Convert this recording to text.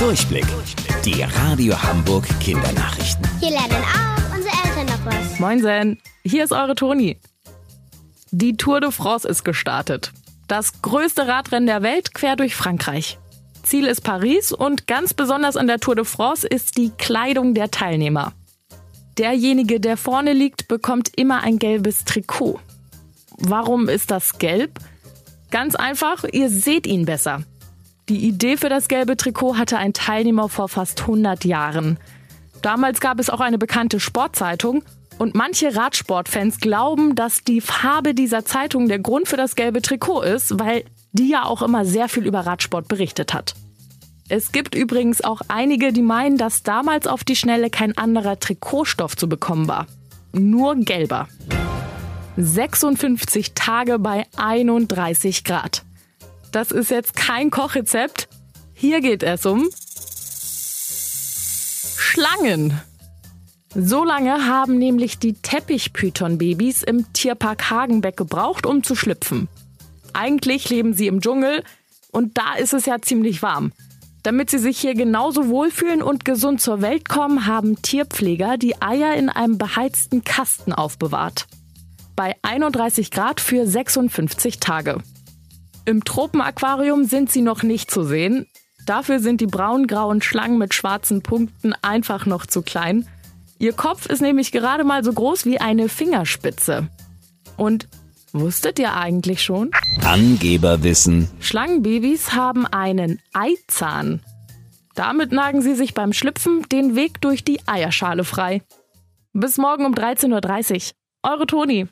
Durchblick. Die Radio Hamburg Kindernachrichten. Hier lernen auch unsere Eltern noch was. Moinsen, hier ist eure Toni. Die Tour de France ist gestartet. Das größte Radrennen der Welt quer durch Frankreich. Ziel ist Paris und ganz besonders an der Tour de France ist die Kleidung der Teilnehmer. Derjenige, der vorne liegt, bekommt immer ein gelbes Trikot. Warum ist das gelb? Ganz einfach, ihr seht ihn besser. Die Idee für das gelbe Trikot hatte ein Teilnehmer vor fast 100 Jahren. Damals gab es auch eine bekannte Sportzeitung und manche Radsportfans glauben, dass die Farbe dieser Zeitung der Grund für das gelbe Trikot ist, weil die ja auch immer sehr viel über Radsport berichtet hat. Es gibt übrigens auch einige, die meinen, dass damals auf die Schnelle kein anderer Trikotstoff zu bekommen war. Nur gelber. 56 Tage bei 31 Grad. Das ist jetzt kein Kochrezept. Hier geht es um Schlangen. So lange haben nämlich die Teppichpython-Babys im Tierpark Hagenbeck gebraucht, um zu schlüpfen. Eigentlich leben sie im Dschungel und da ist es ja ziemlich warm. Damit sie sich hier genauso wohlfühlen und gesund zur Welt kommen, haben Tierpfleger die Eier in einem beheizten Kasten aufbewahrt. Bei 31 Grad für 56 Tage. Im Tropenaquarium sind sie noch nicht zu sehen. Dafür sind die braun-grauen Schlangen mit schwarzen Punkten einfach noch zu klein. Ihr Kopf ist nämlich gerade mal so groß wie eine Fingerspitze. Und wusstet ihr eigentlich schon? Angeberwissen. Schlangenbabys haben einen Eizahn. Damit nagen sie sich beim Schlüpfen den Weg durch die Eierschale frei. Bis morgen um 13.30 Uhr. Eure Toni.